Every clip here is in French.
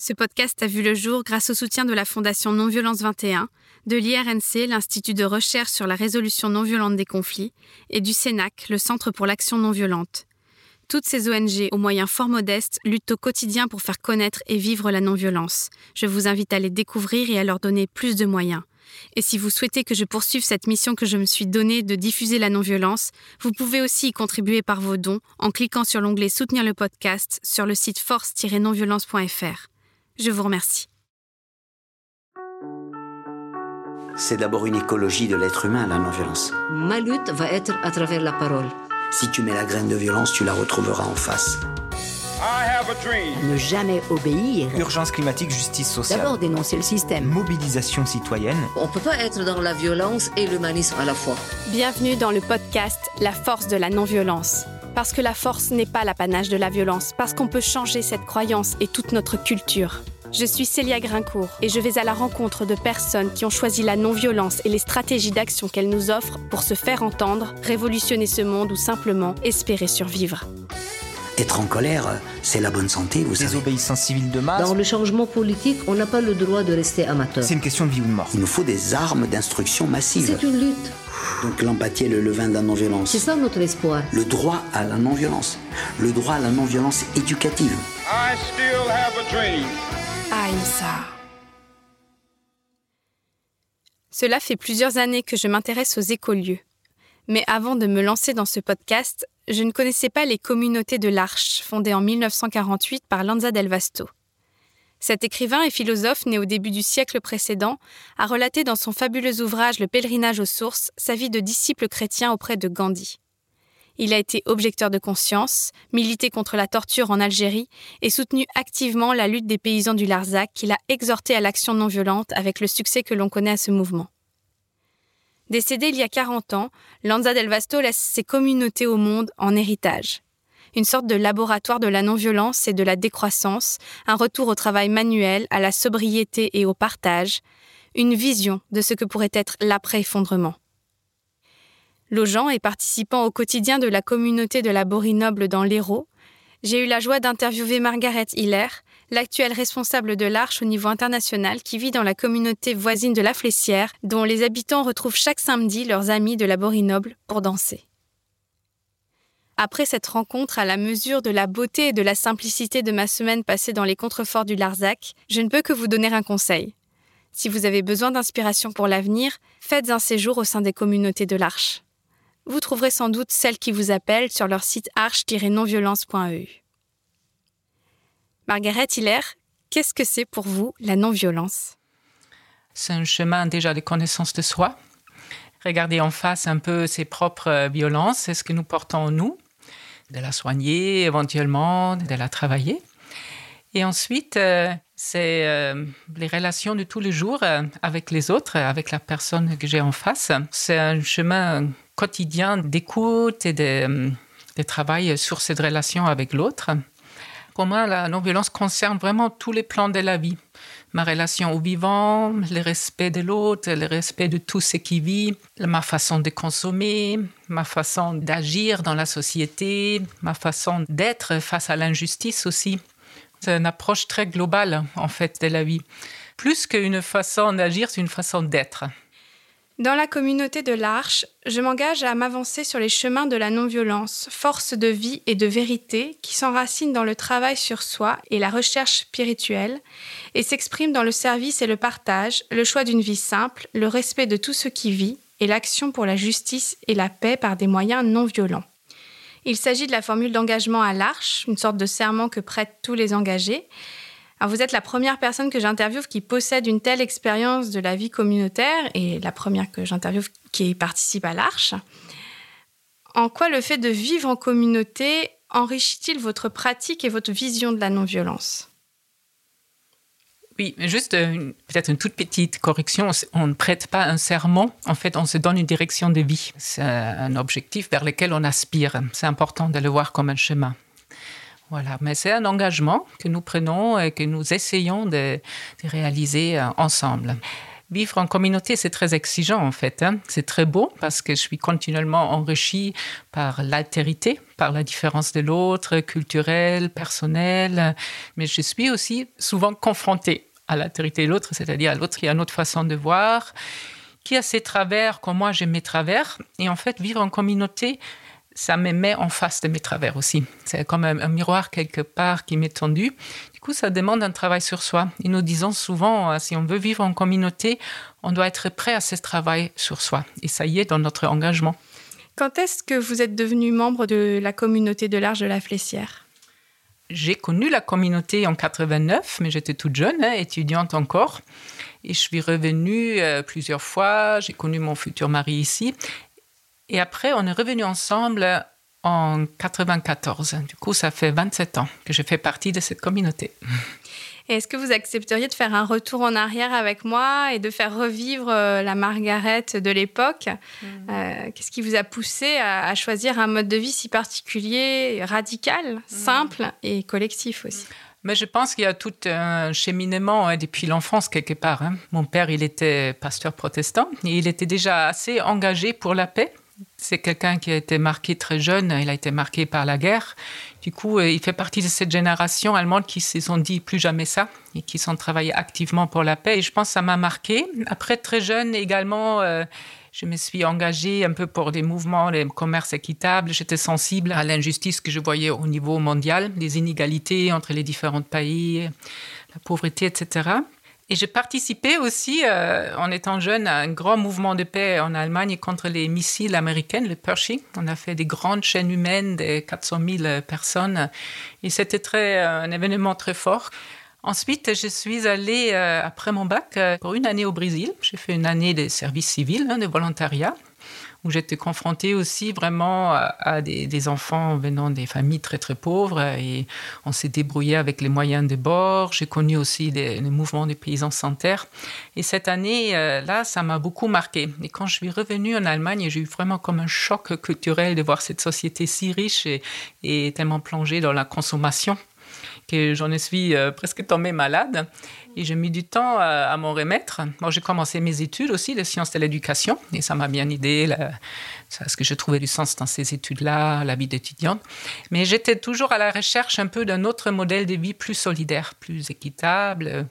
Ce podcast a vu le jour grâce au soutien de la Fondation Non-Violence 21, de l'IRNC, l'Institut de recherche sur la résolution non violente des conflits, et du CENAC, le Centre pour l'action non violente. Toutes ces ONG, aux moyens fort modestes, luttent au quotidien pour faire connaître et vivre la non-violence. Je vous invite à les découvrir et à leur donner plus de moyens. Et si vous souhaitez que je poursuive cette mission que je me suis donnée de diffuser la non-violence, vous pouvez aussi y contribuer par vos dons en cliquant sur l'onglet Soutenir le podcast sur le site force-nonviolence.fr. Je vous remercie. C'est d'abord une écologie de l'être humain, la non-violence. Ma lutte va être à travers la parole. Si tu mets la graine de violence, tu la retrouveras en face. Ne jamais obéir. Urgence climatique, justice sociale. D'abord dénoncer le système. Mobilisation citoyenne. On ne peut pas être dans la violence et l'humanisme à la fois. Bienvenue dans le podcast La force de la non-violence. Parce que la force n'est pas l'apanage de la violence, parce qu'on peut changer cette croyance et toute notre culture. Je suis Célia Grincourt et je vais à la rencontre de personnes qui ont choisi la non-violence et les stratégies d'action qu'elle nous offre pour se faire entendre, révolutionner ce monde ou simplement espérer survivre. Être en colère, c'est la bonne santé, vous savez. Désobéissance civile de masse. Dans le changement politique, on n'a pas le droit de rester amateur. C'est une question de vie ou de mort. Il nous faut des armes d'instruction massive. C'est une lutte. Donc l'empathie est le levain de la non-violence. C'est ça notre espoir. Le droit à la non-violence. Le droit à la non-violence éducative. I still have a dream. Aïmsa. Cela fait plusieurs années que je m'intéresse aux écolieux. Mais avant de me lancer dans ce podcast, je ne connaissais pas les communautés de l'Arche, fondées en 1948 par Lanza del Vasto. Cet écrivain et philosophe né au début du siècle précédent a relaté dans son fabuleux ouvrage Le pèlerinage aux sources sa vie de disciple chrétien auprès de Gandhi. Il a été objecteur de conscience, milité contre la torture en Algérie et soutenu activement la lutte des paysans du Larzac qu'il a exhorté à l'action non violente avec le succès que l'on connaît à ce mouvement. Décédé il y a 40 ans, Lanza del Vasto laisse ses communautés au monde en héritage. Une sorte de laboratoire de la non-violence et de la décroissance, un retour au travail manuel, à la sobriété et au partage, une vision de ce que pourrait être l'après-effondrement. Logeant et participant au quotidien de la communauté de la Borie-Noble dans l'Hérault, j'ai eu la joie d'interviewer Margaret Hiller, l'actuelle responsable de l'Arche au niveau international qui vit dans la communauté voisine de la Flessière, dont les habitants retrouvent chaque samedi leurs amis de la Borie-Noble pour danser. Après cette rencontre à la mesure de la beauté et de la simplicité de ma semaine passée dans les contreforts du Larzac, je ne peux que vous donner un conseil. Si vous avez besoin d'inspiration pour l'avenir, faites un séjour au sein des communautés de l'Arche vous trouverez sans doute celles qui vous appellent sur leur site arche-nonviolence.eu. Margaret Hiller, qu'est-ce que c'est pour vous la non-violence? C'est un chemin déjà de connaissance de soi. Regarder en face un peu ses propres violences, c'est ce que nous portons en nous, de la soigner éventuellement, de la travailler. Et ensuite, euh, c'est euh, les relations de tous les jours euh, avec les autres, avec la personne que j'ai en face. C'est un chemin quotidien d'écoute et de, de, travail sur cette relation avec l'autre. Pour moi, la non-violence concerne vraiment tous les plans de la vie. Ma relation au vivant, le respect de l'autre, le respect de tout ce qui vit, ma façon de consommer, ma façon d'agir dans la société, ma façon d'être face à l'injustice aussi. C'est une approche très globale, en fait, de la vie. Plus qu'une façon d'agir, c'est une façon d'être. Dans la communauté de l'Arche, je m'engage à m'avancer sur les chemins de la non-violence, force de vie et de vérité qui s'enracinent dans le travail sur soi et la recherche spirituelle, et s'expriment dans le service et le partage, le choix d'une vie simple, le respect de tout ce qui vit, et l'action pour la justice et la paix par des moyens non violents. Il s'agit de la formule d'engagement à l'Arche, une sorte de serment que prêtent tous les engagés. Vous êtes la première personne que j'interviewe qui possède une telle expérience de la vie communautaire et la première que j'interviewe qui participe à l'Arche. En quoi le fait de vivre en communauté enrichit-il votre pratique et votre vision de la non-violence? Oui, juste peut-être une toute petite correction. On ne prête pas un serment. En fait, on se donne une direction de vie. C'est un objectif vers lequel on aspire. C'est important de le voir comme un chemin. Voilà, mais c'est un engagement que nous prenons et que nous essayons de, réaliser ensemble. Vivre en communauté, c'est très exigeant en fait. Hein. C'est très beau parce que je suis continuellement enrichi par l'altérité, par la différence de l'autre, culturelle, personnelle. Mais je suis aussi souvent confrontée à l'altérité de l'autre, c'est-à-dire à, l'autre qui a une autre façon de voir, qui a ses travers comme moi j'ai mes travers. Et en fait, vivre en communauté, ça me met en face de mes travers aussi. C'est comme un, un miroir quelque part qui m'est tendu. Du coup, ça demande un travail sur soi. Et nous disons souvent, euh, si on veut vivre en communauté, on doit être prêt à ce travail sur soi. Et ça y est dans notre engagement. Quand est-ce que vous êtes devenu membre de la communauté de l'Arche de la Flessière J'ai connu la communauté en 89, mais j'étais toute jeune, hein, étudiante encore. Et je suis revenue euh, plusieurs fois. J'ai connu mon futur mari ici. Et après, on est revenu ensemble en 94. Du coup, ça fait 27 ans que je fais partie de cette communauté. Est-ce que vous accepteriez de faire un retour en arrière avec moi et de faire revivre euh, la Margaret de l'époque? Mmh. euh, Qu'est-ce qui vous a poussé à, choisir un mode de vie si particulier, radical, mmh. simple et collectif aussi? Mais je pense qu'il y a tout un cheminement hein, depuis l'enfance quelque part. Hein. Mon père, il était pasteur protestant et il était déjà assez engagé pour la paix c'est quelqu'un qui a été marqué très jeune, il a été marqué par la guerre. Du coup, euh, il fait partie de cette génération allemande qui se sont dit plus jamais ça et qui sont travaillés activement pour la paix. Et je pense que ça m'a marqué. Après, très jeune également, euh, je me suis engagée un peu pour des mouvements, les commerces équitables. J'étais sensible à l'injustice que je voyais au niveau mondial, les inégalités entre les différents pays, la pauvreté, etc. Et j'ai participé aussi, euh, en étant jeune, à un grand mouvement de paix en Allemagne contre les missiles américains, le Pershing. On a fait des grandes chaînes humaines de 400 000 personnes. Et c'était très, euh, un événement très fort. Ensuite, je suis allée, euh, après mon bac, pour une année au Brésil. J'ai fait une année de service civil, hein, de volontariat où j'étais confrontée aussi vraiment à, des, enfants venant des familles très très pauvres et on s'est débrouillé avec les moyens de bord. J'ai connu aussi les, mouvements des paysans sans terre. Et cette année-là, euh, ça m'a beaucoup marqué. Et quand je suis revenue en Allemagne, j'ai eu vraiment comme un choc culturel de voir cette société si riche et tellement plongée dans la consommation que j'en suis euh, presque tombée malade. Et j'ai mis du temps à, m'en remettre. Moi, j'ai commencé mes études aussi, les sciences de l'éducation, et ça m'a bien aidé, parce que je trouvais du sens dans ces études-là, la vie d'étudiante. Mais j'étais toujours à la recherche un peu d'un autre modèle de vie plus solidaire, plus équitable.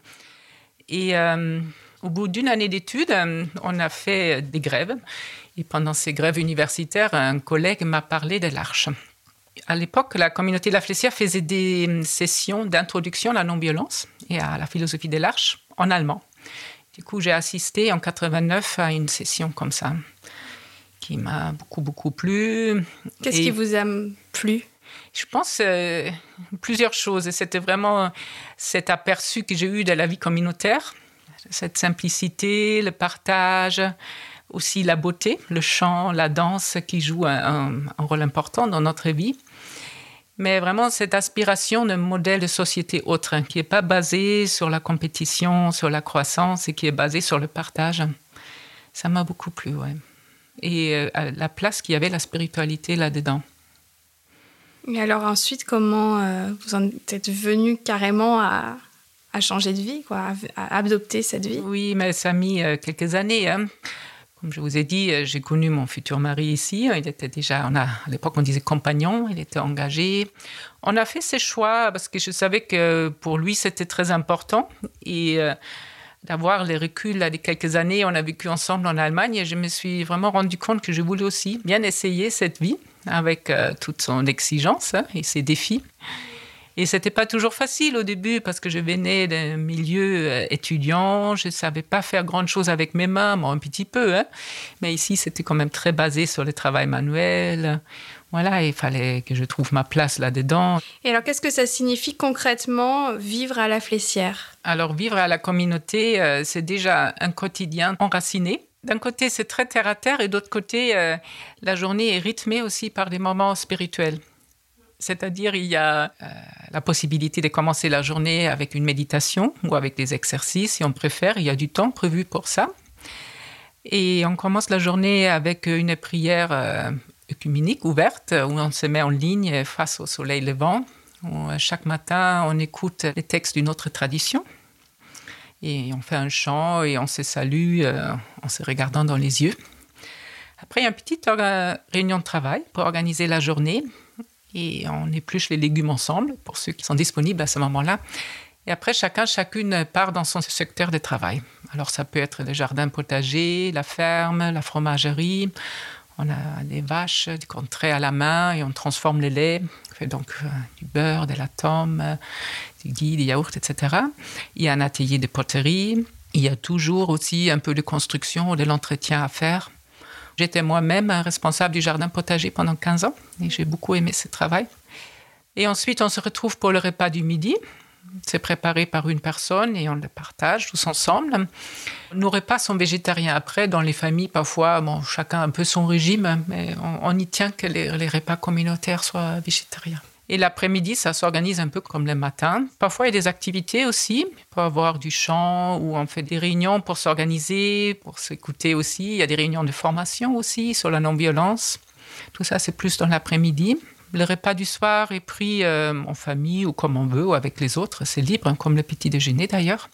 Et euh, au bout d'une année d'études, on a fait des grèves. Et pendant ces grèves universitaires, un collègue m'a parlé de l'Arche à l'époque, la communauté de la Flessière faisait des sessions d'introduction à la non-violence et à la philosophie de l'Arche en allemand. Du coup, j'ai assisté en 89 à une session comme ça, qui m'a beaucoup, beaucoup plu. Qu'est-ce qui vous a plu? Je pense euh, plusieurs choses. C'était vraiment cet aperçu que j'ai eu de la vie communautaire, cette simplicité, le partage, aussi la beauté, le chant, la danse qui jouent un rôle important dans notre vie mais vraiment cette aspiration d'un modèle de société autre, hein, qui n'est pas basé sur la compétition, sur la croissance, et qui est basé sur le partage. Ça m'a beaucoup plu, ouais. Et euh, la place qu'il y avait la spiritualité là-dedans. Et alors ensuite, comment euh, vous en êtes venu carrément à, changer de vie, quoi, à, adopter cette vie? Oui, mais ça a mis euh, quelques années. Hein. Comme je vous ai dit, euh, j'ai connu mon futur mari ici. Il était déjà, à l'époque, on disait compagnon, il était engagé. On a fait ses choix parce que je savais que pour lui, c'était très important. Et euh, d'avoir les reculs là, des quelques années, on a vécu ensemble en Allemagne et je me suis vraiment rendu compte que je voulais aussi bien essayer cette vie avec euh, toute son exigence hein, et ses défis. Et c'était pas toujours facile au début parce que je venais d'un milieu euh, étudiant, je savais pas faire grande chose avec mes mains, moi un petit peu, hein. mais ici c'était quand même très basé sur le travail manuel. Voilà, il fallait que je trouve ma place là-dedans. Et alors, qu'est-ce que ça signifie concrètement vivre à la Flessière Alors, vivre à la communauté, euh, c'est déjà un quotidien enraciné. D'un côté, c'est très terre à terre, et d'autre côté, euh, la journée est rythmée aussi par des moments spirituels. C'est-à-dire, il y a euh, la possibilité de commencer la journée avec une méditation ou avec des exercices, si on préfère. Il y a du temps prévu pour ça. Et on commence la journée avec une prière euh, œcuménique ouverte où on se met en ligne face au soleil levant. Euh, chaque matin, on écoute les textes d'une autre tradition. Et on fait un chant et on se salue euh, en se regardant dans les yeux. Après, il y a une petite réunion de travail pour organiser la journée. Et on épluche les légumes ensemble pour ceux qui sont disponibles à ce moment-là. Et après, chacun, chacune part dans son secteur de travail. Alors, ça peut être le jardin potager, la ferme, la fromagerie. On a des vaches qu'on traite à la main et on transforme le lait. On fait donc euh, du beurre, de la tome, du ghee, des yaourts, etc. Il y a un atelier de poterie. Il y a toujours aussi un peu de construction, de l'entretien à faire. J'étais moi-même responsable du jardin potager pendant 15 ans et j'ai beaucoup aimé ce travail. Et ensuite, on se retrouve pour le repas du midi. C'est préparé par une personne et on le partage tous ensemble. Nos repas sont végétariens. Après, dans les familles, parfois, bon, chacun a un peu son régime, mais on, y tient que les repas communautaires soient végétariens. Et l'après-midi, ça s'organise un peu comme le matin. Parfois, il y a des activités aussi. Il peut avoir du chant ou on fait des réunions pour s'organiser, pour s'écouter aussi. Il y a des réunions de formation aussi sur la non-violence. Tout ça, c'est plus dans l'après-midi. Le repas du soir est pris euh, en famille ou comme on veut ou avec les autres. C'est libre, hein, comme le petit déjeuner d'ailleurs.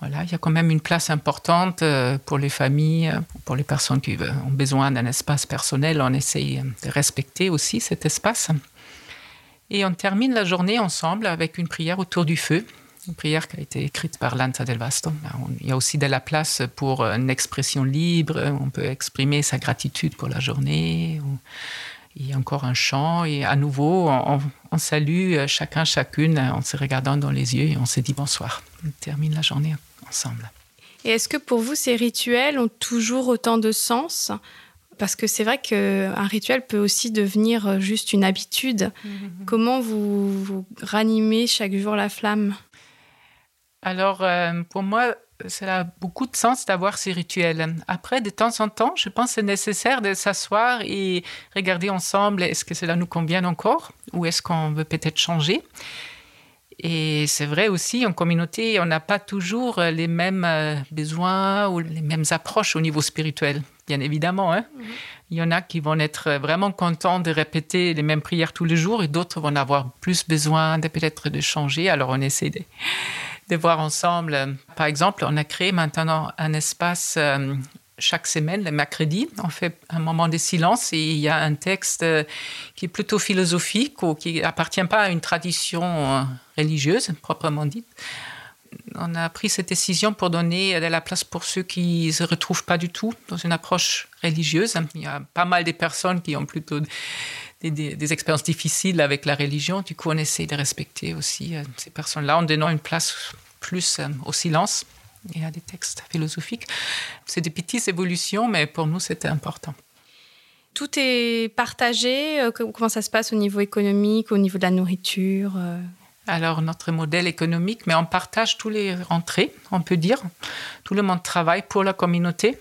Voilà, il y a quand même une place importante euh, pour les familles, euh, pour les personnes qui ont besoin d'un espace personnel. On essaye de respecter aussi cet espace. Et on termine la journée ensemble avec une prière autour du feu, une prière qui a été écrite par Lanza del Vasto. Il y a aussi de la place pour une expression libre, on peut exprimer sa gratitude pour la journée. Il y a encore un chant et à nouveau, on, salue chacun, chacune en se regardant dans les yeux et on se dit bonsoir. On termine la journée ensemble. Et est-ce que pour vous, ces rituels ont toujours autant de sens? Parce que c'est vrai qu'un rituel peut aussi devenir euh, juste une habitude. Mhm. Comment vous, ranimez chaque jour la flamme? Alors, euh, pour moi, ça a beaucoup de sens d'avoir ces rituels. Après, de temps en temps, je pense que c'est nécessaire de s'asseoir et regarder ensemble est-ce que cela nous convient encore ou est-ce qu'on veut peut-être changer? Et c'est vrai aussi, en communauté, on n'a pas toujours les mêmes euh, besoins ou les mêmes approches au niveau spirituel bien évidemment. Hein. Mhm. Il y en a qui vont être vraiment contents de répéter les mêmes prières tous les jours et d'autres vont avoir plus besoin de peut-être de changer. Alors on essaie de, voir ensemble. Par exemple, on a créé maintenant un espace euh, chaque semaine, le mercredi. On fait un moment de silence et il y a un texte euh, qui est plutôt philosophique ou qui appartient pas à une tradition euh, religieuse proprement dite on a pris cette décision pour donner de la place pour ceux qui ne se retrouvent pas du tout dans une approche religieuse. Il y a pas mal de personnes qui ont plutôt des, expériences difficiles avec la religion. Du coup, on essaie de respecter aussi euh, ces personnes-là en donnant une place plus euh, au silence et à des textes philosophiques. C'est des petites évolutions, mais pour nous, c'était important. Tout est partagé. Euh, comment ça se passe au niveau économique, au niveau de la nourriture alors, notre modèle économique, mais on partage tous les rentrées, on peut dire. Tout le monde travaille pour la communauté.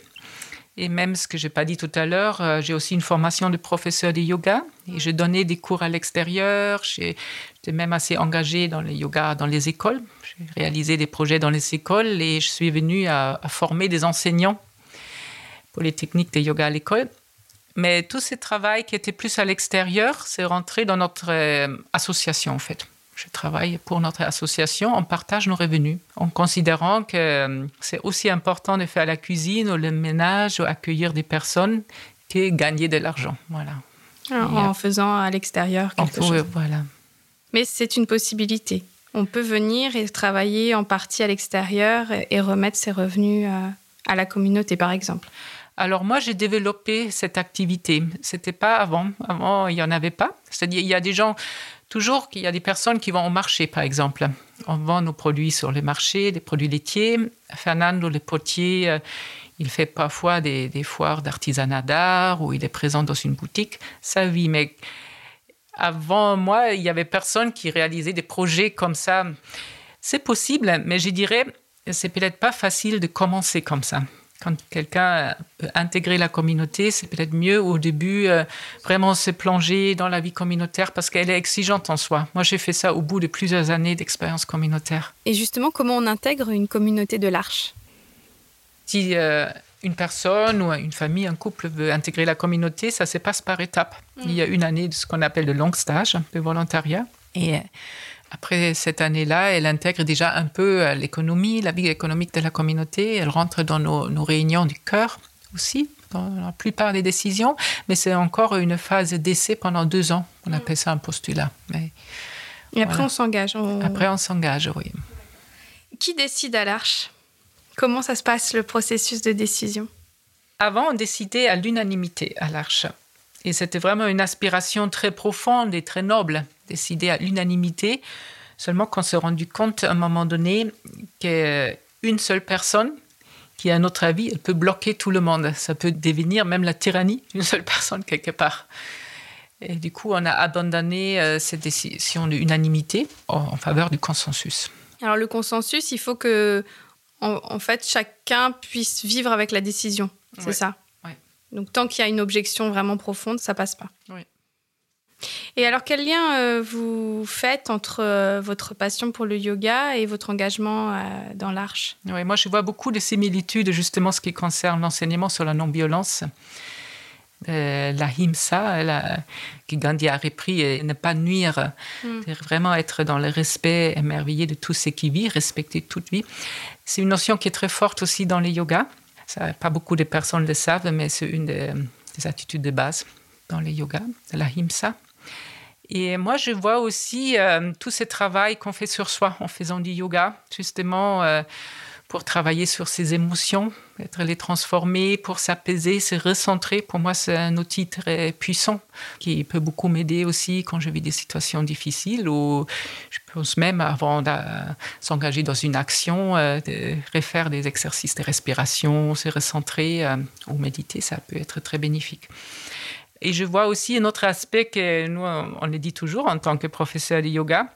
Et même ce que je n'ai pas dit tout à l'heure, euh, j'ai aussi une formation de professeur de yoga et je donnais des cours à l'extérieur. J'étais même assez engagée dans le yoga dans les écoles. J'ai réalisé des projets dans les écoles et je suis venue à, former des enseignants pour les techniques de yoga à l'école. Mais tout ce travail qui était plus à l'extérieur, c'est rentré dans notre euh, association en fait je travaille pour notre association, on partage nos revenus en considérant que euh, c'est aussi important de faire la cuisine ou le ménage ou accueillir des personnes que gagner de l'argent. Voilà. en, faisant à l'extérieur quelque chose. Voilà. Mais c'est une possibilité. On peut venir et travailler en partie à l'extérieur et remettre ses revenus à, à la communauté, par exemple. Alors moi, j'ai développé cette activité. C'était pas avant. Avant, il y en avait pas. C'est-à-dire, il y a des gens Toujours qu'il y a des personnes qui vont au marché, par exemple. On vend nos produits sur les marchés, des produits laitiers. Fernando, le potier, euh, il fait parfois des, foires d'artisanat d'art ou il est présent dans une boutique. Ça, oui, mais avant moi, il y avait personne qui réalisait des projets comme ça. C'est possible, mais je dirais, c'est peut-être pas facile de commencer comme ça quand quelqu'un peut intégrer la communauté, c'est peut-être mieux au début euh, vraiment se plonger dans la vie communautaire parce qu'elle est exigeante en soi. Moi, j'ai fait ça au bout de plusieurs années d'expérience communautaire. Et justement, comment on intègre une communauté de l'Arche? Si euh, une personne ou une famille, un couple veut intégrer la communauté, ça se passe par étapes. Il y a une année de ce qu'on appelle le long stage, de volontariat. Et Après cette année-là, elle intègre déjà un peu euh, l'économie, la vie économique de la communauté. Elle rentre dans nos, nos réunions du cœur aussi, dans la plupart des décisions. Mais c'est encore une phase d'essai pendant deux ans. On appelle ça un postulat. Mais, Et après, Voilà. on s'engage. on- après, on s'engage, oui. Qui décide à l'Arche? Comment ça se passe le processus de décision? Avant, on décidait à l'unanimité à l'Arche. Et c'était vraiment une aspiration très profonde et très noble, décider à l'unanimité. Seulement qu'on s'est rendu compte à un moment donné qu'une seule personne qui a un autre avis, elle peut bloquer tout le monde. Ça peut devenir même la tyrannie d'une seule personne quelque part. Et du coup, on a abandonné euh, cette décision d'unanimité en, en faveur du consensus. Alors le consensus, il faut que, en, en fait, chacun puisse vivre avec la décision. C'est Ouais. ça. Ouais. Donc tant qu'il y a une objection vraiment profonde, ça passe pas. Oui. Et alors quel lien euh, vous faites entre euh, votre passion pour le yoga et votre engagement euh, dans l'Arche? Oui, moi, je vois beaucoup de similitudes, justement, ce qui concerne l'enseignement sur la non-violence. La himsa, la- Gandhi a repris, et ne pas nuire, Mm. c'est vraiment être dans le respect émerveillé de tout ce qui vit, respecter toute vie. C'est une notion qui est très forte aussi dans les yogas. Ça, pas beaucoup de personnes le savent, mais c'est une des, des attitudes de base dans les yogas, la himsa. Et moi, je vois aussi euh, tout ce travail qu'on fait sur soi en faisant du yoga, justement euh, pour travailler sur ses émotions, être les transformer, pour s'apaiser, se recentrer. Pour moi, c'est un outil très puissant qui peut beaucoup m'aider aussi quand je vis des situations difficiles ou je pense même avant de s'engager dans une action, euh, de refaire des exercices de respiration, se recentrer ou méditer, ça peut être très bénéfique. Et je vois aussi un autre aspect que nous, on le dit toujours en tant que professeur de yoga.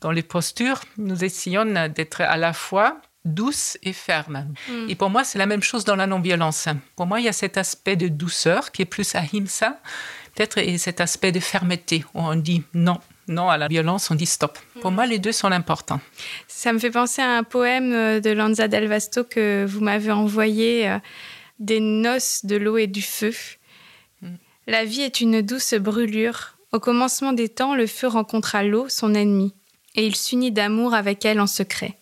Dans les postures, nous essayons d'être à la fois douce et ferme. Et pour moi, c'est la même chose dans la non-violence. Pour moi, il y a cet aspect de douceur qui est plus ahimsa, peut-être, et cet aspect de fermeté où on dit non. Non à la violence, on dit stop. Pour moi, les deux sont importants. Ça me fait penser à un poème euh, de Lanza Del Vasto que vous m'avez envoyé, euh, Des noces de l'eau et du feu. La vie est une douce brûlure. Au commencement des temps, le feu rencontra l'eau, son ennemi, et il s'unit d'amour avec elle en secret.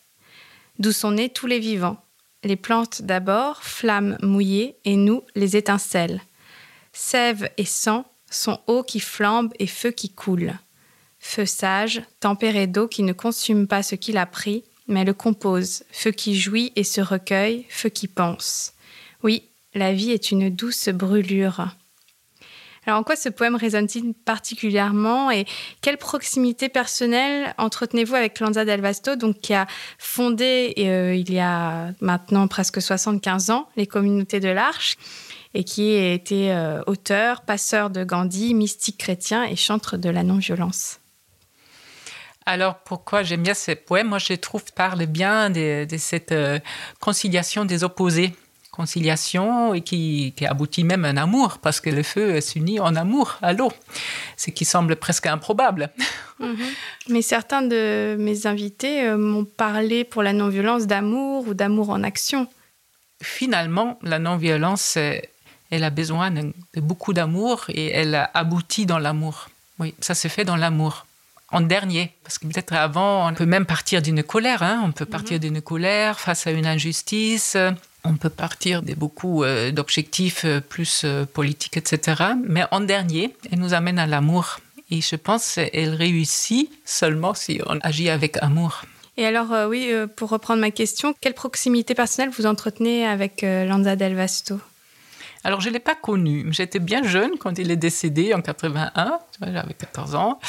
D'où sont nés tous les vivants. Les plantes d'abord, flammes mouillées, et nous, les étincelles. Sève et sang sont eau qui flambe et feu qui coule. Feu sage, tempéré d'eau qui ne consume pas ce qu'il a pris, mais le compose, feu qui jouit et se recueille, feu qui pense. Oui, la vie est une douce brûlure. Alors en quoi ce poème résonne-t-il particulièrement et quelle proximité personnelle entretenez-vous avec Lanza Del Vasto, donc qui a fondé euh, il y a maintenant presque 75 ans les communautés de l'Arche et qui a été euh, auteur, passeur de Gandhi, mystique chrétien et chantre de la non-violence? Alors, pourquoi j'aime bien ces poèmes? Moi, je trouve parlent bien de, de cette euh, conciliation des opposés. Conciliation et qui, qui aboutit même à un amour, parce que le feu s'unit en amour à l'eau, ce qui semble presque improbable. Mais certains de mes invités euh, m'ont parlé pour la non-violence d'amour ou d'amour en action. Finalement, la non-violence, euh, elle a besoin de, beaucoup d'amour et elle aboutit dans l'amour. Oui, ça se fait dans l'amour. En dernier, parce que peut-être avant, on peut même partir d'une colère. Hein? On peut partir d'une colère face à une injustice. On peut partir de beaucoup euh, d'objectifs euh, plus euh, politiques, etc. Mais en dernier, elle nous amène à l'amour. Et je pense qu'elle réussit seulement si on agit avec amour. Et alors, oui, pour reprendre ma question, quelle proximité personnelle vous entretenez avec Lanza Del Vasto? Alors, je ne l'ai pas connu. J'étais bien jeune quand il est décédé en 81. J'avais 14 ans.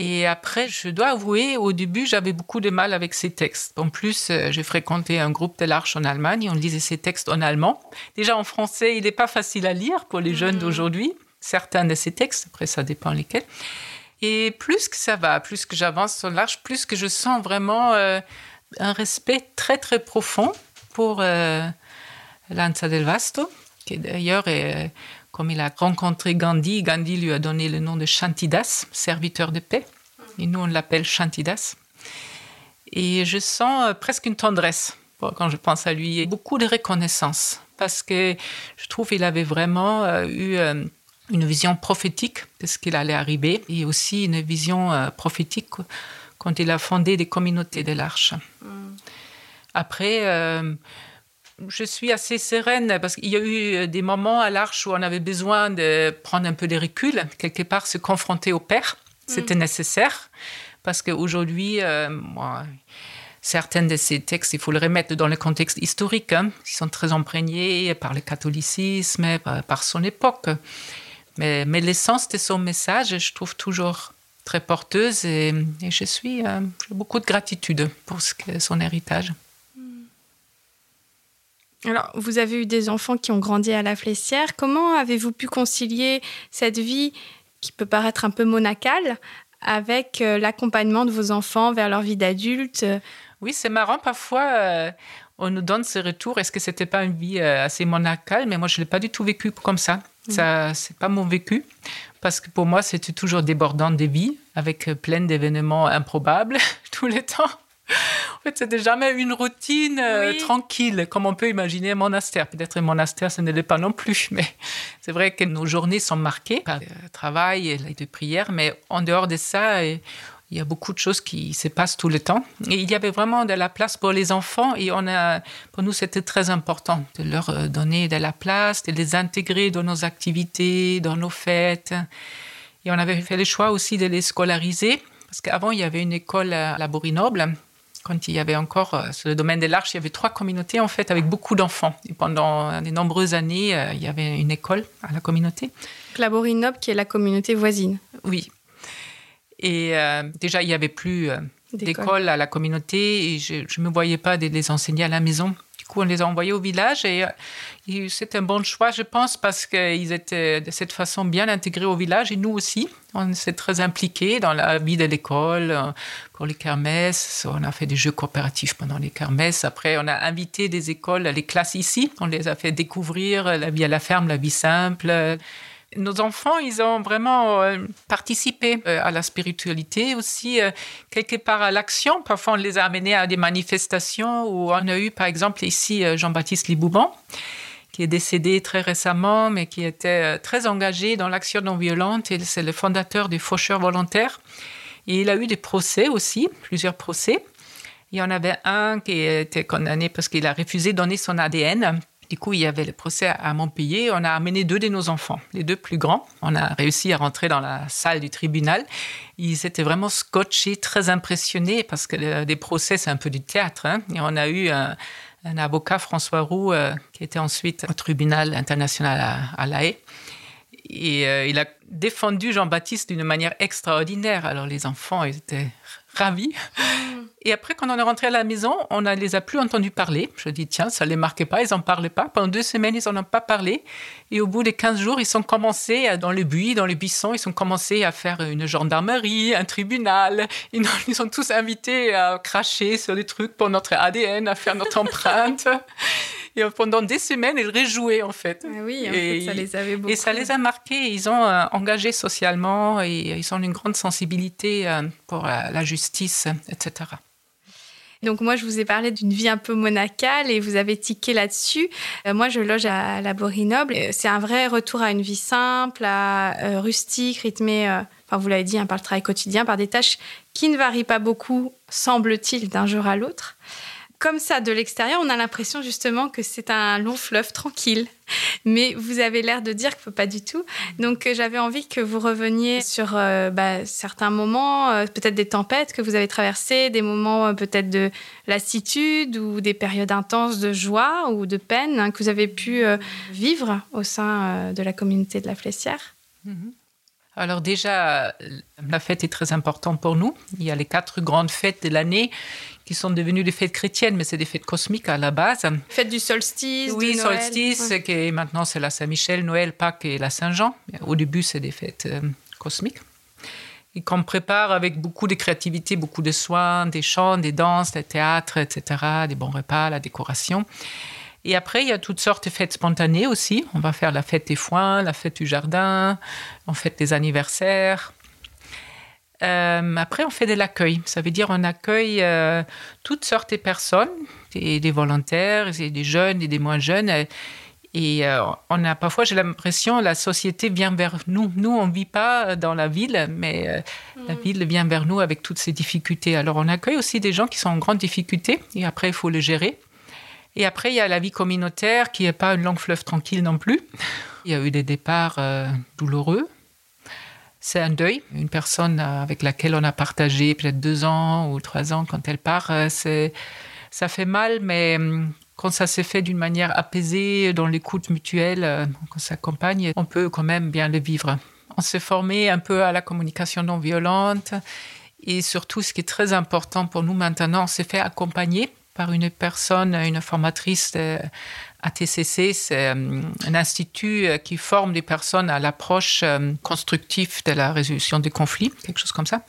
Et après, je dois avouer, au début, j'avais beaucoup de mal avec ces textes. En plus, euh, j'ai fréquenté un groupe de l'Arche en Allemagne. On lisait ces textes en allemand. Déjà, en français, il n'est pas facile à lire pour les jeunes d'aujourd'hui. Certains de ces textes, après, ça dépend lesquels. Et plus que ça va, plus que j'avance sur l'Arche, plus que je sens vraiment euh, un respect très, très profond pour euh, Lanza del Vasto, qui d'ailleurs est comme il a rencontré Gandhi, Gandhi lui a donné le nom de Shantidas, serviteur de paix. Et nous, on l'appelle Shantidas. Et je sens presque une tendresse quand je pense à lui et beaucoup de reconnaissance parce que je trouve qu'il avait vraiment eu une vision prophétique de ce qu'il allait arriver et aussi une vision prophétique quand il a fondé des communautés de l'Arche. Après, euh, je suis assez sereine parce qu'il y a eu des moments à l'Arche où on avait besoin de prendre un peu de recul, quelque part se confronter au Père. C'était nécessaire parce qu'aujourd'hui, euh, moi, certains de ces textes, il faut les remettre dans le contexte historique. Hein. Ils sont très imprégnés par le catholicisme, par, par son époque. Mais, mais l'essence de son message, je trouve toujours très porteuse et, et je suis euh, j'ai beaucoup de gratitude pour ce que, son héritage. Alors, vous avez eu des enfants qui ont grandi à la Flessière. Comment avez-vous pu concilier cette vie qui peut paraître un peu monacale avec euh, l'accompagnement de vos enfants vers leur vie d'adulte? Oui, c'est marrant. Parfois, euh, on nous donne ce retour. Est-ce que c'était pas une vie euh, assez monacale? Mais moi, je l'ai pas du tout vécu comme ça. Ça, c'est pas mon vécu. Parce que pour moi, c'était toujours débordant de vie, avec plein d'événements improbables tous les temps. En fait, c'était jamais une routine euh, Oui. tranquille, comme on peut imaginer un monastère. Peut-être un monastère, ce ne l'est pas non plus, mais c'est vrai que nos journées sont marquées par le travail et de prière, mais en dehors de ça, euh, il y a beaucoup de choses qui se passent tout le temps. Et il y avait vraiment de la place pour les enfants et on a, pour nous, c'était très important de leur euh, donner de la place, de les intégrer dans nos activités, dans nos fêtes. Et on avait fait le choix aussi de les scolariser parce qu'avant, il y avait une école à la Bourinoble. Quand il y avait encore, euh, sur le domaine de l'Arche, il y avait trois communautés en fait avec beaucoup d'enfants. Et pendant de nombreuses années, euh, il y avait une école à la communauté. Donc, La Borinoble, qui est la communauté voisine. Oui. Et euh, déjà, il n'y avait plus euh, D'école. d'école à la communauté et je ne me voyais pas de les enseigner à la maison. On les a envoyés au village et, euh, et c'est un bon choix, je pense, parce qu'ils étaient de cette façon bien intégrés au village et nous aussi. On s'est très impliqués dans la vie de l'école, euh, pour les kermesses. On a fait des jeux coopératifs pendant les kermesses. Après, on a invité des écoles, les classes ici. On les a fait découvrir la vie à la ferme, la vie simple. Nos enfants, ils ont vraiment euh, participé euh, à la spiritualité aussi, euh, quelque part à l'action. Parfois, on les a amenés à des manifestations où on a eu, par exemple, ici Jean-Baptiste Libouban, qui est décédé très récemment, mais qui était très engagé dans l'action non violente. C'est le fondateur des Faucheurs volontaires. Il a eu des procès aussi, plusieurs procès. Il y en avait un qui était condamné parce qu'il a refusé de donner son ADN. Du coup, il y avait le procès à Montpellier. On a amené deux de nos enfants, les deux plus grands. On a réussi à rentrer dans la salle du tribunal. Ils étaient vraiment scotchés, très impressionnés parce que des procès, c'est un peu du théâtre. hein. Et on a eu un, avocat, François Roux, euh, qui était ensuite au tribunal international à, à La Haye. Et euh, il a défendu Jean-Baptiste d'une manière extraordinaire. Alors les enfants étaient ravis. Et après, quand on est rentré à la maison, on ne les a plus entendus parler. Je dis, tiens, ça ne les marquait pas, ils n'en parlaient pas. Pendant deux semaines, ils n'en ont pas parlé. Et au bout des 15 jours, ils ont commencé, à- dans le buis, dans les buissons, ils ont commencé à faire une gendarmerie, un tribunal. Ils nous ils sont tous invités à cracher sur les trucs pour notre ADN, à faire notre empreinte. Et pendant des semaines, ils réjouaient, en fait. Ah oui, en Et fait, ça les avait beaucoup. Et ça les a marqués. Ils ont euh, engagé socialement et ils ont une grande sensibilité euh, pour euh, la justice, etc. Donc moi, je vous ai parlé d'une vie un peu monacale et vous avez tiqué là-dessus. Euh, moi, je loge à la Borinoble. Euh, C'est un vrai retour à une vie simple, à, euh, rustique, rythmée, euh, enfin vous l'avez dit, hein, par le travail quotidien, par des tâches qui ne varient pas beaucoup, semble-t-il, d'un jour à l'autre. Comme ça, de l'extérieur, on a l'impression justement que c'est un long fleuve tranquille. Mais vous avez l'air de dire que pas du tout. Donc euh, j'avais envie que vous reveniez sur euh, bah, certains moments, euh, peut-être des tempêtes que vous avez traversées, des moments peut-être de lassitude ou des périodes intenses de joie ou de peine hein, que vous avez pu vivre au sein de la communauté de la Flessière. Alors déjà, la fête est très importante pour nous. Il y a les quatre grandes fêtes de l'année qui sont devenues des fêtes chrétiennes, mais c'est des fêtes cosmiques à la base. Fête du solstice, Oui, de Noël. solstice, Ouais. qui est- maintenant c'est la Saint-Michel, Noël, Pâques et la Saint-Jean. Au début, c'est des fêtes euh, cosmiques. Et qu'on prépare avec beaucoup de créativité, beaucoup de soins, des chants, des danses, des théâtres, etc., des bons repas, la décoration. Et après, il y a toutes sortes de fêtes spontanées aussi. On va faire la fête des foins, la fête du jardin, on fête des anniversaires. Euh, après, on fait de l'accueil. Ça veut dire on accueille euh, toutes sortes de personnes, des, des volontaires, des jeunes et des moins jeunes. Et euh, on a parfois, j'ai l'impression, la société vient vers nous. Nous, on ne vit pas dans la ville, mais la mm. ville vient vers nous avec toutes ces difficultés. Alors, on accueille aussi des gens qui sont en grande difficulté et après, il faut les gérer. Et après, il y a la vie communautaire qui n'est pas une longue fleuve tranquille non plus. Il y a eu des départs douloureux. C'est un deuil. Une personne avec laquelle on a partagé peut-être deux ans ou trois ans quand elle part, c'est ça fait mal, mais hum, quand ça s'est fait d'une manière apaisée, dans l'écoute mutuelle, euh, qu'on s'accompagne, on peut quand même bien le vivre. On s'est formé un peu à la communication non violente et surtout, ce qui est très important pour nous maintenant, on s'est fait accompagner par une personne, une formatrice à TCC, c'est hum, un institut euh, qui forme des personnes à l'approche hum, constructive de la résolution des conflits, quelque chose comme ça.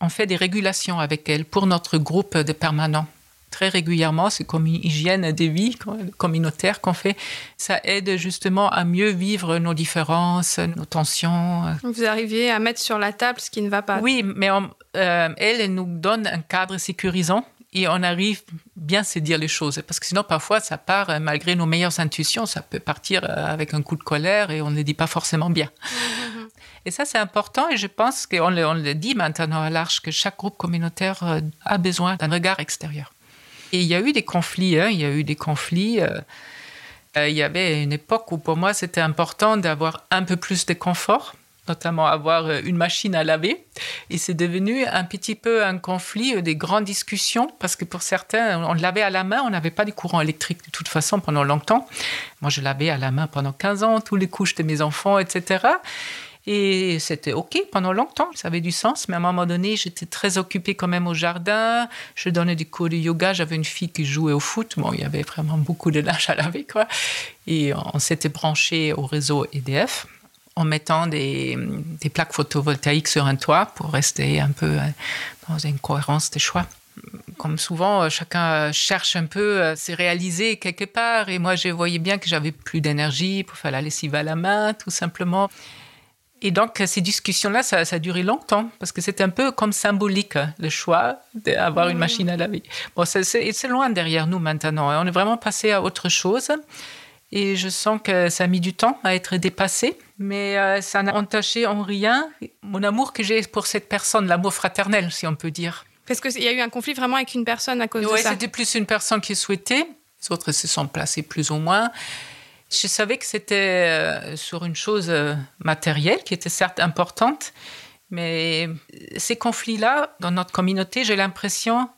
On fait des régulations avec elle pour notre groupe de permanents très régulièrement. C'est comme une hygiène des vies communautaires qu'on fait. Ça aide justement à mieux vivre nos différences, nos tensions. Vous arrivez à mettre sur la table ce qui ne va pas. Oui, mais euh, elle, elle nous donne un cadre sécurisant et on arrive bien à se dire les choses. Parce que sinon, parfois, ça part, euh, malgré nos meilleures intuitions, ça peut partir euh, avec un coup de colère et on ne le dit pas forcément bien. Et ça, c'est important et je pense qu'on le, on le dit maintenant à l'Arche que chaque groupe communautaire a besoin d'un regard extérieur. Et il y a eu des conflits, hein, il y a eu des conflits. Euh, euh, il y avait une époque où pour moi c'était important d'avoir un peu plus de confort, notamment avoir euh, une machine à laver. Et c'est devenu un petit peu un conflit, des grandes discussions, parce que pour certains, on lavait à la main, on n'avait pas de courant électrique de toute façon pendant longtemps. Moi, je lavais à la main pendant 15 ans, tous les couches de mes enfants, etc. Et c'était OK pendant longtemps, ça avait du sens. Mais à un moment donné, j'étais très occupée quand même au jardin. Je donnais des cours de yoga. J'avais une fille qui jouait au foot. Bon, il y avait vraiment beaucoup de linge à laver, quoi. Et on s'était branché au réseau EDF en mettant des, des, plaques photovoltaïques sur un toit pour rester un peu euh, dans une cohérence des choix. Comme souvent, euh, chacun cherche un peu à se réaliser quelque part. Et moi, je voyais bien que j'avais plus d'énergie pour faire la lessive à la main, tout simplement. Et donc, ces discussions-là, ça, a duré longtemps, parce que c'était un peu comme symbolique, hein, le choix d'avoir une mm. machine à laver. Bon, c'est loin derrière nous maintenant. Hein. On est vraiment passé à autre chose. Et je sens que ça a mis du temps à être dépassé, mais euh, ça n'a entaché en rien mon amour que j'ai pour cette personne, l'amour fraternel, si on peut dire. Parce qu'il y a eu un conflit vraiment avec une personne à cause de ça. Oui, c'était plus une personne qui souhaitait. Les autres se sont placés plus ou moins. Je savais que c'était euh, sur une chose euh, matérielle qui était certes importante, mais ces conflits-là, dans notre communauté, j'ai l'impression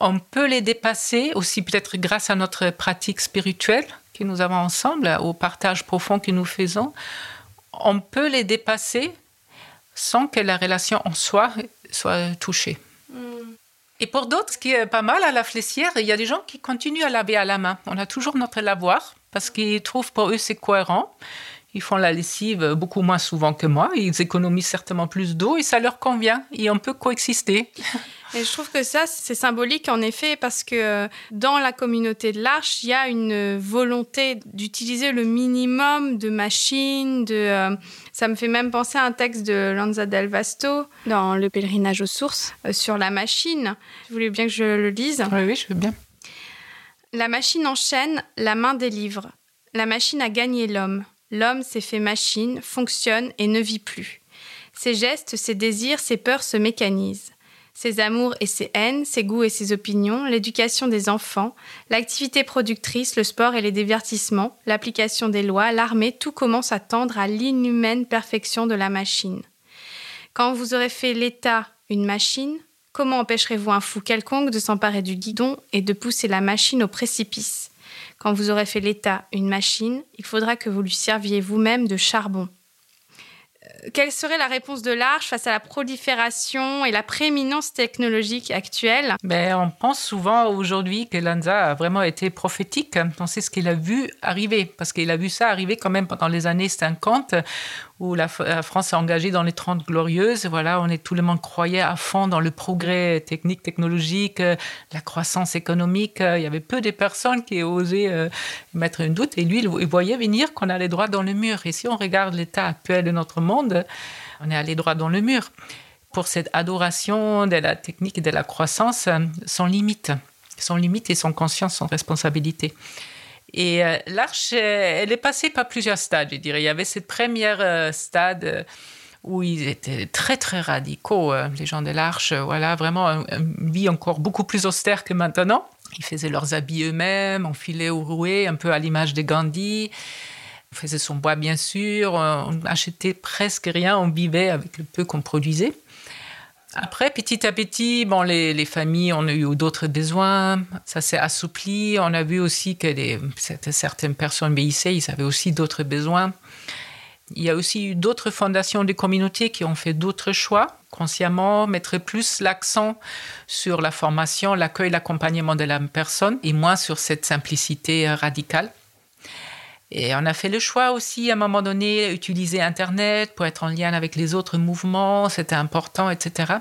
on peut les dépasser aussi peut-être grâce à notre pratique spirituelle que nous avons ensemble, au partage profond que nous faisons. On peut les dépasser sans que la relation en soi soit touchée. Hmm. Et pour d'autres, ce qui est pas mal à la flessière, il y a des gens qui continuent à laver à la main. On a toujours notre lavoir parce qu'ils trouvent pour eux c'est cohérent. Ils font la lessive beaucoup moins souvent que moi. Ils économisent certainement plus d'eau et ça leur convient. Et on peut coexister. Et je trouve que ça, c'est symbolique en effet parce que euh, dans la communauté de l'Arche, il y a une volonté d'utiliser le minimum de machines. De, euh, ça me fait même penser à un texte de Lanza del Vasto dans Le pèlerinage aux sources euh, sur la machine. Vous voulez bien que je le lise? Oui, oui, je veux bien. La machine enchaîne, la main délivre. La machine a gagné l'homme. L'homme s'est fait machine, fonctionne et ne vit plus. Ses gestes, ses désirs, ses peurs se mécanisent. Ses amours et ses haines, ses goûts et ses opinions, l'éducation des enfants, l'activité productrice, le sport et les divertissements, l'application des lois, l'armée, tout commence à tendre à l'inhumaine perfection de la machine. Quand vous aurez fait l'État une machine, Comment empêcherez-vous un fou quelconque de s'emparer du guidon et de pousser la machine au précipice? Quand vous aurez fait l'État une machine, il faudra que vous lui serviez vous-même de charbon. Euh, quelle serait la réponse de l'Arche face à la prolifération et la prééminence technologique actuelle? Ben, On pense souvent aujourd'hui que Lanza a vraiment été prophétique. On sait ce qu'il a vu arriver, parce qu'il a vu ça arriver quand même pendant les années 50, où la, France s'est engagée dans les 30 glorieuses. Voilà, on est, tout le monde croyait à fond dans le progrès technique, technologique, euh, la croissance économique. Euh, il y avait peu de personnes qui osaient euh, mettre un doute. Et lui, il voyait venir qu'on allait droit dans le mur. Et si on regarde l'état actuel de notre monde, on est allé droit dans le mur. Pour cette adoration de la technique et de la croissance, sans limite. Sans limite et sans conscience, sans responsabilité. Et euh, l'arche, elle est passée par plusieurs stades, je dirais. Il y avait cette première stade où ils étaient très très radicaux, les gens de l'Arche. Voilà, vraiment une vie encore beaucoup plus austère que maintenant. Ils faisaient leurs habits eux-mêmes, on filait ou rouait, un peu à l'image des Gandhi. On faisait son bois, bien sûr. On achetait presque rien, on vivait avec le peu qu'on produisait. Après, petit à petit, bon, les, les familles ont eu d'autres besoins, ça s'est assoupli. On a vu aussi que certaines personnes vieillissaient, ils avaient aussi d'autres besoins. Il y a aussi eu d'autres fondations de communautés qui ont fait d'autres choix, consciemment, mettre plus l'accent sur la formation, l'accueil, l'accompagnement de la personne et moins sur cette simplicité radicale. Et on a fait le choix aussi, à un moment donné, d'utiliser Internet pour être en lien avec les autres mouvements, c'était important, etc.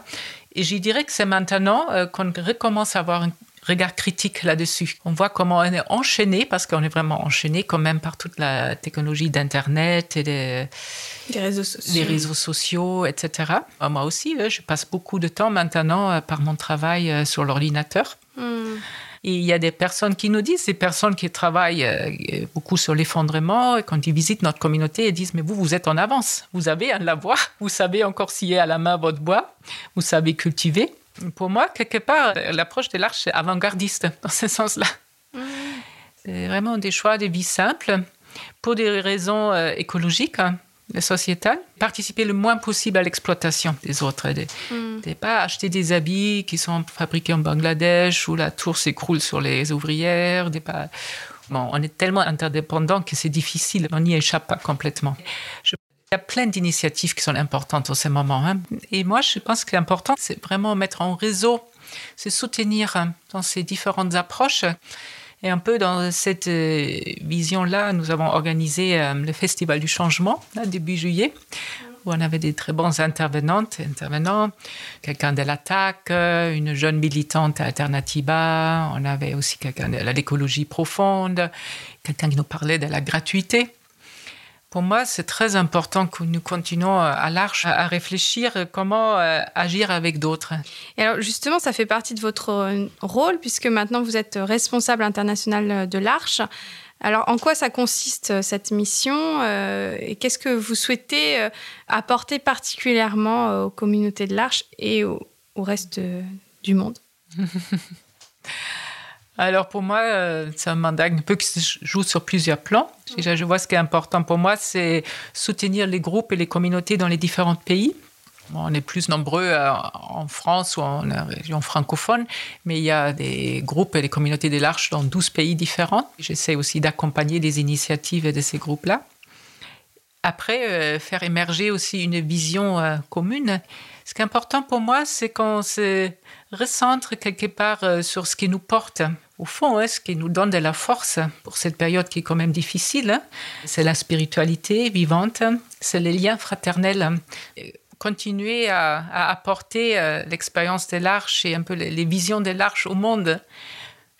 Et je dirais que c'est maintenant euh, qu'on recommence à avoir un regard critique là-dessus. On voit comment on est enchaîné, parce qu'on est vraiment enchaîné quand même par toute la technologie d'Internet et des, réseaux sociaux. les réseaux sociaux, etc. Moi aussi, euh, je passe beaucoup de temps maintenant euh, par mon travail sur l'ordinateur. Hmm. Et il y a des personnes qui nous disent, ces personnes qui travaillent euh, beaucoup sur l'effondrement, et quand ils visitent notre communauté, ils disent, mais vous, vous êtes en avance. Vous avez un lavoir, vous savez encore scier à la main votre bois, vous savez cultiver. Pour moi, quelque part, l'approche de l'arche est avant-gardiste dans ce sens-là. Mmh. C'est vraiment des choix de vie simples pour des raisons euh, écologiques. Sociétale, participer le moins possible à l'exploitation des autres. De ne hmm. pas acheter des habits qui sont fabriqués en Bangladesh où la tour s'écroule sur les ouvrières. pas... Bon, on est tellement interdépendants que c'est difficile, on n'y échappe pas complètement. Il y a plein d'initiatives qui sont importantes en ce moment. Hein. Et moi, je pense que l'important, c'est vraiment mettre en réseau, c'est soutenir hein, dans ces différentes approches. Et un peu dans cette euh, vision-là, nous avons organisé euh, le Festival du Changement, début juillet, où on avait des très bons intervenantes, intervenants, quelqu'un de l'attaque, une jeune militante alternativa, on avait aussi quelqu'un de l'écologie profonde, quelqu'un qui nous parlait de la gratuité. Pour moi, c'est très important que nous continuons euh, à l'Arche à réfléchir comment euh, agir avec d'autres. Et alors justement, ça fait partie de votre euh, rôle puisque maintenant vous êtes responsable international de l'Arche. Alors en quoi ça consiste cette mission et qu'est-ce que vous souhaitez apporter particulièrement aux communautés de l'Arche et au reste du monde? Alors pour moi, euh, c'est un mandat un peu qui se joue sur plusieurs plans. Déjà, je vois ce qui est important pour moi, c'est soutenir les groupes et les communautés dans les différents pays. on est plus nombreux euh, en France ou en région francophone, mais il y a des groupes et des communautés de l'Arche dans 12 pays différents. J'essaie aussi d'accompagner des initiatives de ces groupes-là. Après, euh, faire émerger aussi une vision commune. Ce qui est important pour moi, c'est qu'on se recentre quelque part sur ce qui nous porte au fond, hein, ce qui nous donne de la force pour cette période qui est quand même difficile, hein, c'est la spiritualité vivante, c'est les liens fraternels. Continuer à, apporter euh, l'expérience de l'arche et un peu les, visions de l'arche au monde.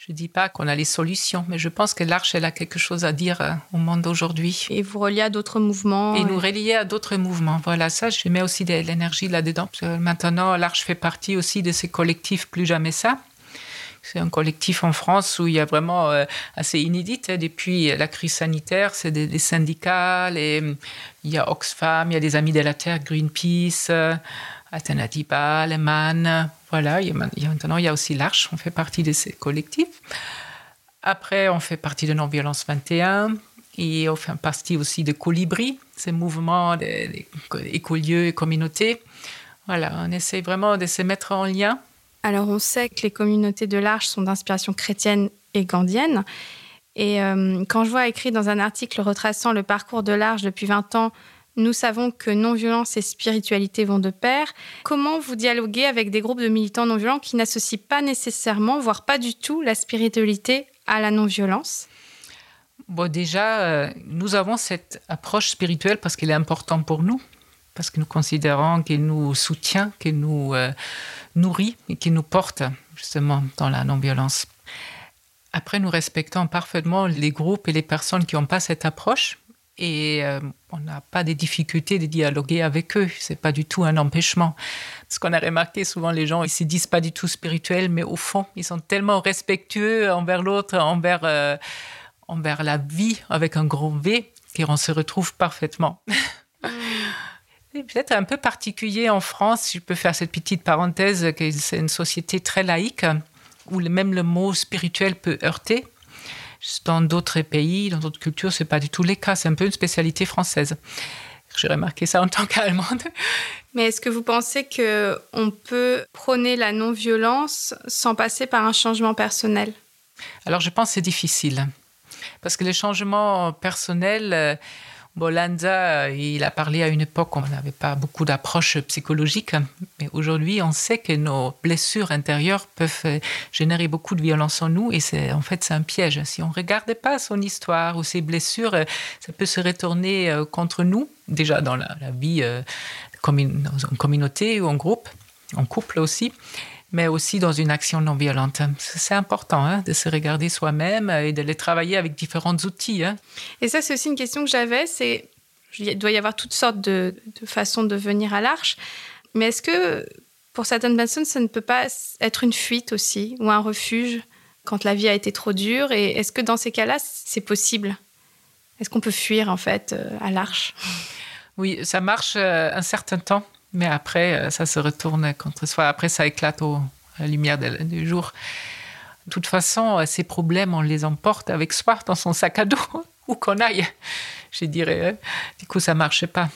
Je ne dis pas qu'on a les solutions, mais je pense que l'arche, elle a quelque chose à dire euh, au monde aujourd'hui. Et vous reliez à d'autres mouvements. Et nous relier à d'autres mouvements. Voilà, ça, je mets aussi de l'énergie là-dedans. Maintenant, l'arche fait partie aussi de ces collectifs Plus Jamais Ça c'est un collectif en France où il y a vraiment euh, assez inédit. Hein, depuis la crise sanitaire, c'est des, syndicats, il y a Oxfam, il y a des Amis de la Terre, Greenpeace, euh, Alternativa, Alemann. Voilà, il y, a, maintenant il y a aussi l'Arche, on fait partie de ces collectifs. Après, on fait partie de Non-Violence 21 et on fait partie aussi de Colibri, ces mouvements écolieux et communautés. Voilà, on essaie vraiment de se mettre en lien alors on sait que les communautés de l'Arche sont d'inspiration chrétienne et gandhienne. Et euh, quand je vois écrit dans un article retraçant le parcours de l'Arche depuis 20 ans, nous savons que non-violence et spiritualité vont de pair. Comment vous dialoguez avec des groupes de militants non-violents qui n'associent pas nécessairement, voire pas du tout, la spiritualité à la non-violence? Bon, déjà, euh, nous avons cette approche spirituelle parce qu'elle est importante pour nous, parce que nous considérons qu'elle nous soutient, qu'elle nous euh, nourrit et qui nous porte justement dans la non-violence. Après, nous respectons parfaitement les groupes et les personnes qui n'ont pas cette approche et euh, on n'a pas de difficultés de dialoguer avec eux. C'est pas du tout un empêchement. Ce qu'on a remarqué souvent, les gens ils se disent pas du tout spirituels, mais au fond, ils sont tellement respectueux envers l'autre, envers euh, envers la vie avec un grand V, on se retrouve parfaitement. C'est peut-être un peu particulier en France, je peux faire cette petite parenthèse, que c'est une société très laïque, où même le mot spirituel peut heurter. Dans d'autres pays, dans d'autres cultures, c'est pas du tout le cas. C'est un peu une spécialité française. J'ai remarqué ça en tant qu'Allemande. Mais est-ce que vous pensez que on peut prôner la non-violence sans passer par un changement personnel? Alors, je pense que c'est difficile. Parce que les changements personnels, euh, Bolanza, euh, il a parlé à une époque où on n'avait pas beaucoup d'approches psychologiques, mais aujourd'hui, on sait que nos blessures intérieures peuvent euh, générer beaucoup de violence en nous, et c'est en fait c'est un piège. Si on ne regarde pas son histoire ou ses blessures, ça peut se retourner contre nous, déjà dans la, vie une communauté ou en groupe, en couple aussi mais aussi dans une action non violente. C'est important hein, de se regarder soi-même et de les travailler avec différents outils. Hein. Et ça, c'est aussi une question que j'avais, c'est il doit y avoir toutes sortes de, façons de venir à l'arche, mais est-ce que pour certaines personnes, ça ne peut pas être une fuite aussi ou un refuge quand la vie a été trop dure Et est-ce que dans ces cas-là, c'est possible? Est-ce qu'on peut fuir en fait euh, à l'arche? Oui, ça marche euh, un certain temps. Mais après, euh, ça se retourne contre soi. Après, ça éclate au, à la lumière du jour. De toute façon, euh, ces problèmes, on les emporte avec soi dans son sac à dos, où qu'on aille, je dirais. Hein. Du coup, ça ne marche pas.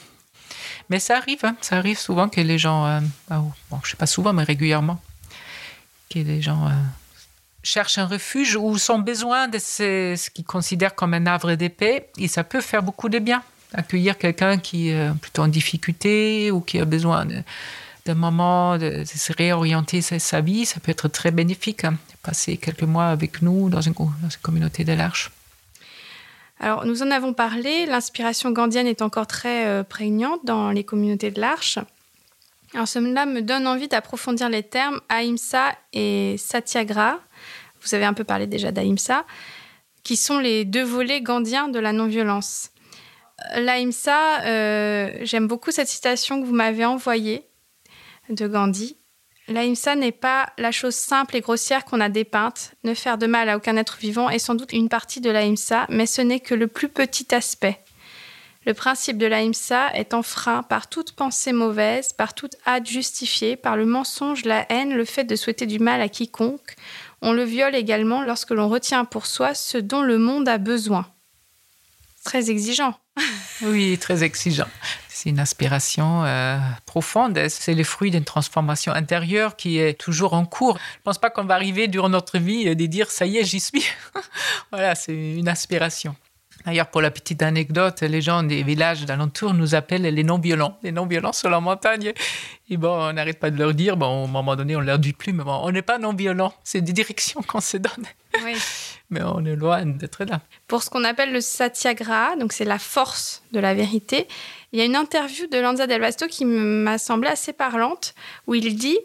Mais ça arrive, hein. ça arrive souvent que les gens, euh, ah, bon, je ne sais pas souvent, mais régulièrement, que les gens cherchent un refuge ou sont besoin de ce, qu'ils considèrent comme un havre d'épée, et ça peut faire beaucoup de bien accueillir quelqu'un qui est plutôt en difficulté ou qui a besoin d'un moment de, se réorienter sa, vie, ça peut être très bénéfique. Hein, passer quelques mois avec nous dans une, communauté de l'Arche. Alors, nous en avons parlé, l'inspiration gandhienne est encore très euh, prégnante dans les communautés de l'Arche. Alors, cela me donne envie d'approfondir les termes Ahimsa et Satyagraha. Vous avez un peu parlé déjà d'Ahimsa, qui sont les deux volets gandhiens de la non-violence. L'AIMSA, euh, j'aime beaucoup cette citation que vous m'avez envoyée de Gandhi. L'AIMSA n'est pas la chose simple et grossière qu'on a dépeinte. Ne faire de mal à aucun être vivant est sans doute une partie de l'AIMSA, mais ce n'est que le plus petit aspect. Le principe de l'AIMSA est enfreint par toute pensée mauvaise, par toute hâte justifiée, par le mensonge, la haine, le fait de souhaiter du mal à quiconque. On le viole également lorsque l'on retient pour soi ce dont le monde a besoin. Très exigeant. Oui, très exigeant. C'est une aspiration euh, profonde. C'est le fruit d'une transformation intérieure qui est toujours en cours. Je ne pense pas qu'on va arriver durant notre vie de dire ça y est, j'y suis. voilà, c'est une aspiration. D'ailleurs, pour la petite anecdote, les gens des villages d'alentour nous appellent les non-violents. Les non-violents sur la montagne. Et bon, on n'arrête pas de leur dire, bon, à moment donné, on leur dit plus, mais bon, on n'est pas non-violents. C'est des directions qu'on se donne. Mais on est loin d'être là. Pour ce qu'on appelle le satyagraha, donc c'est la force de la vérité, il y a une interview de Lanza Del Vasto qui m'a semblé assez parlante, où il dit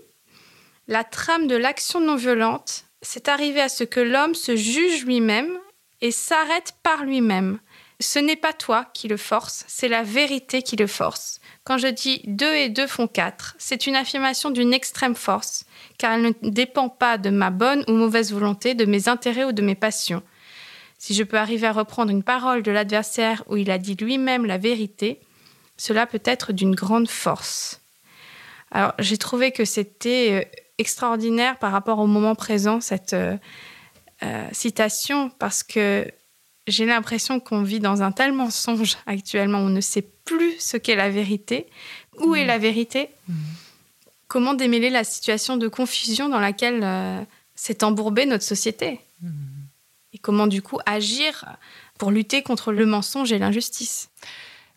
La trame de l'action non violente, c'est arriver à ce que l'homme se juge lui-même et s'arrête par lui-même. Ce n'est pas toi qui le force, c'est la vérité qui le force. Quand je dis deux et deux font quatre, c'est une affirmation d'une extrême force, car elle ne dépend pas de ma bonne ou mauvaise volonté, de mes intérêts ou de mes passions. Si je peux arriver à reprendre une parole de l'adversaire où il a dit lui-même la vérité, cela peut être d'une grande force. Alors j'ai trouvé que c'était euh, extraordinaire par rapport au moment présent, cette, euh, euh, citation parce que j'ai l'impression qu'on vit dans un tel mensonge actuellement, on ne sait plus ce qu'est la vérité. Où est mm. la vérité mm. Comment démêler la situation de confusion dans laquelle euh, s'est embourbée notre société mm. Et comment du coup agir pour lutter contre le mensonge et l'injustice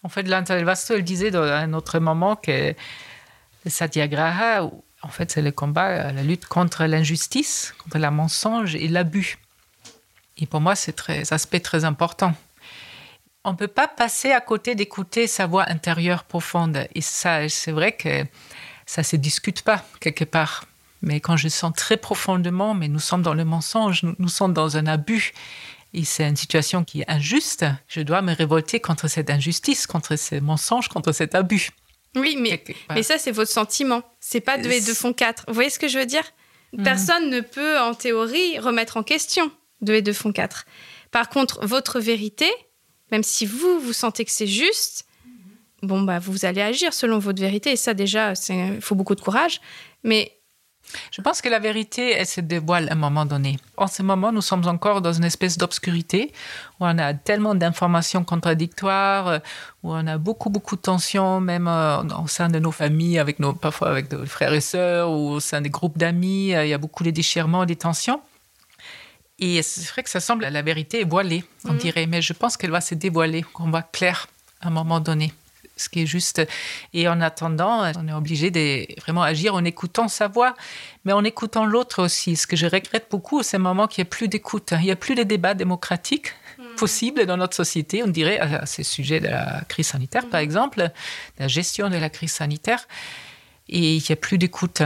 En fait, Lanta Vasto, elle disait dans un autre moment que le satyagraha, en fait, c'est le combat, la lutte contre l'injustice, contre la mensonge et l'abus. Et pour moi, c'est un aspect très important. On ne peut pas passer à côté d'écouter sa voix intérieure profonde. Et ça, c'est vrai que ça ne se discute pas quelque part. Mais quand je sens très profondément, mais nous sommes dans le mensonge, nous, nous sommes dans un abus, et c'est une situation qui est injuste, je dois me révolter contre cette injustice, contre ce mensonge, contre cet abus. Oui, mais, mais ça, c'est votre sentiment. C'est pas 2 et 2 font 4. Vous voyez ce que je veux dire? Mhm. Personne ne peut, en théorie, remettre en question 2 et 2 font 4. Par contre, votre vérité, même si vous, vous sentez que c'est juste, bon, bah, vous allez agir selon votre vérité. Et ça, déjà, il faut beaucoup de courage. Mais je pense que la vérité, elle se dévoile à un moment donné. En ce moment, nous sommes encore dans une espèce d'obscurité où on a tellement d'informations contradictoires, où on a beaucoup, beaucoup de tensions, même euh, au sein de nos familles, avec nos, parfois avec nos frères et sœurs, ou au sein des groupes d'amis. Il y a beaucoup de déchirements, des tensions. Et c'est vrai que ça semble, la vérité est voilée, on mm. dirait, mais je pense qu'elle va se dévoiler, qu'on va clair à un moment donné ce qui est juste. Et en attendant, on est obligé de vraiment agir en écoutant sa voix, mais en écoutant l'autre aussi. Ce que je regrette beaucoup, c'est un moment qu'il n'y a plus d'écoute. Il n'y a plus de débat démocratique hmm. possible dans notre société, on dirait, à ces sujets de la crise sanitaire, par hmm. exemple, la gestion de la crise sanitaire. Et il n'y a plus d'écoute.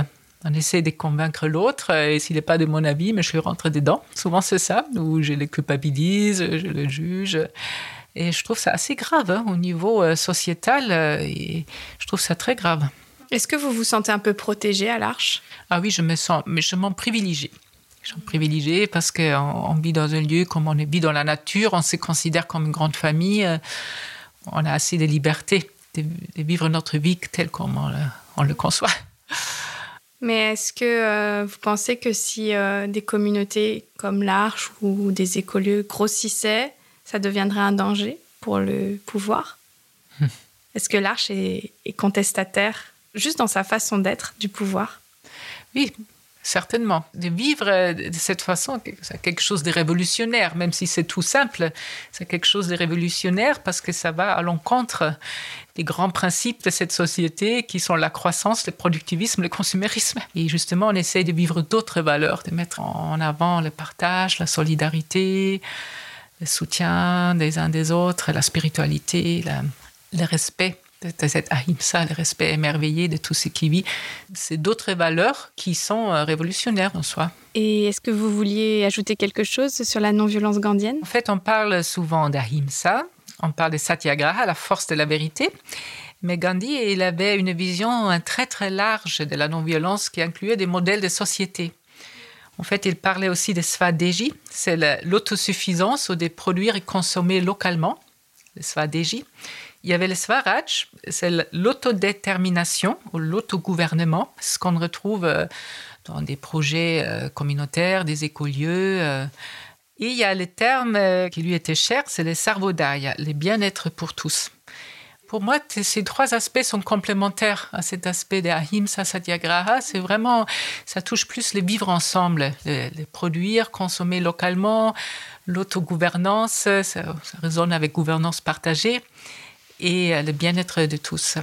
On essaie de convaincre l'autre, et s'il n'est pas de mon avis, mais je rentre dedans. Souvent, c'est ça, où je le culpabilise, je le juge. Et je trouve ça assez grave hein, au niveau euh, sociétal. Euh, et je trouve ça très grave. Est-ce que vous vous sentez un peu protégé à l'Arche? Ah oui, je me sens, mais je m'en privilégie. Je m'en privilégie parce qu'on vit dans un lieu comme on vit dans la nature, on se considère comme une grande famille, euh, on a assez de liberté de, vivre notre vie telle qu'on on le conçoit. Mais est-ce que vous pensez que si des communautés comme l'Arche ou des écolieux grossissaient, ça deviendrait un danger pour le pouvoir? Est-ce que l'Arche est, contestataire juste dans sa façon d'être du pouvoir? Oui, certainement. De vivre de cette façon, c'est quelque chose de révolutionnaire, même si c'est tout simple. C'est quelque chose de révolutionnaire parce que ça va à l'encontre des grands principes de cette société qui sont la croissance, le productivisme, le consumérisme. Et justement, on essaye de vivre d'autres valeurs, de mettre en avant le partage, la solidarité, le soutien des uns des autres, la spiritualité, le respect de cette ahimsa, le respect émerveillé de tout ce qui vit. C'est d'autres valeurs qui sont euh, révolutionnaires en soi. Et est-ce que vous vouliez ajouter quelque chose sur la non-violence gandhienne? En fait, on parle souvent d'ahimsa, on parle de satyagraha, la force de la vérité. Mais Gandhi, il avait une vision très très large de la non-violence qui incluait des modèles de société. En fait, il parlait aussi de Swadeshi, c'est l'autosuffisance ou de produire et consommer localement, le Swadeshi. Il y avait le Swaraj, c'est l'autodétermination ou l'autogouvernement, ce qu'on retrouve euh, dans des projets euh, communautaires, des écolieux. Euh. Et il y a le terme qui lui était cher, c'est le sarvodaya, le bien-être pour tous. Pour moi, ces trois aspects sont complémentaires à cet aspect de Ahimsa Satyagraha. C'est vraiment, ça touche plus les vivre ensemble, les, produire, consommer localement, l'autogouvernance, ça, ça résonne avec gouvernance partagée et le bien-être de tous.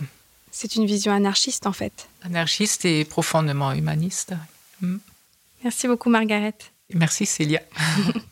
C'est une vision anarchiste en fait. Anarchiste et profondément humaniste. Mm. Merci beaucoup Margaret. Merci Célia.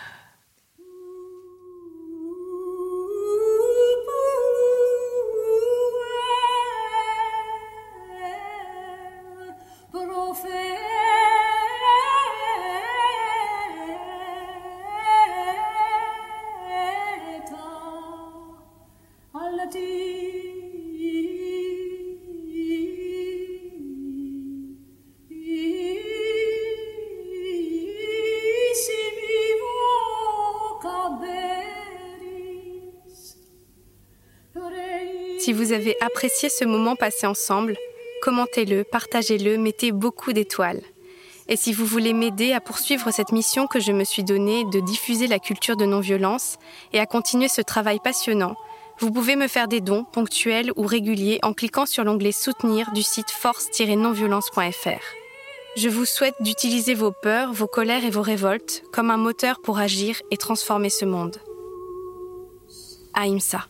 vous avez apprécié ce moment passé ensemble, commentez-le, partagez-le, mettez beaucoup d'étoiles. Et si vous voulez m'aider à poursuivre cette mission que je me suis donnée de diffuser la culture de non-violence et à continuer ce travail passionnant, vous pouvez me faire des dons ponctuels ou réguliers en cliquant sur l'onglet Soutenir du site force-nonviolence.fr. Je vous souhaite d'utiliser vos peurs, vos colères et vos révoltes comme un moteur pour agir et transformer ce monde. Aïmsa.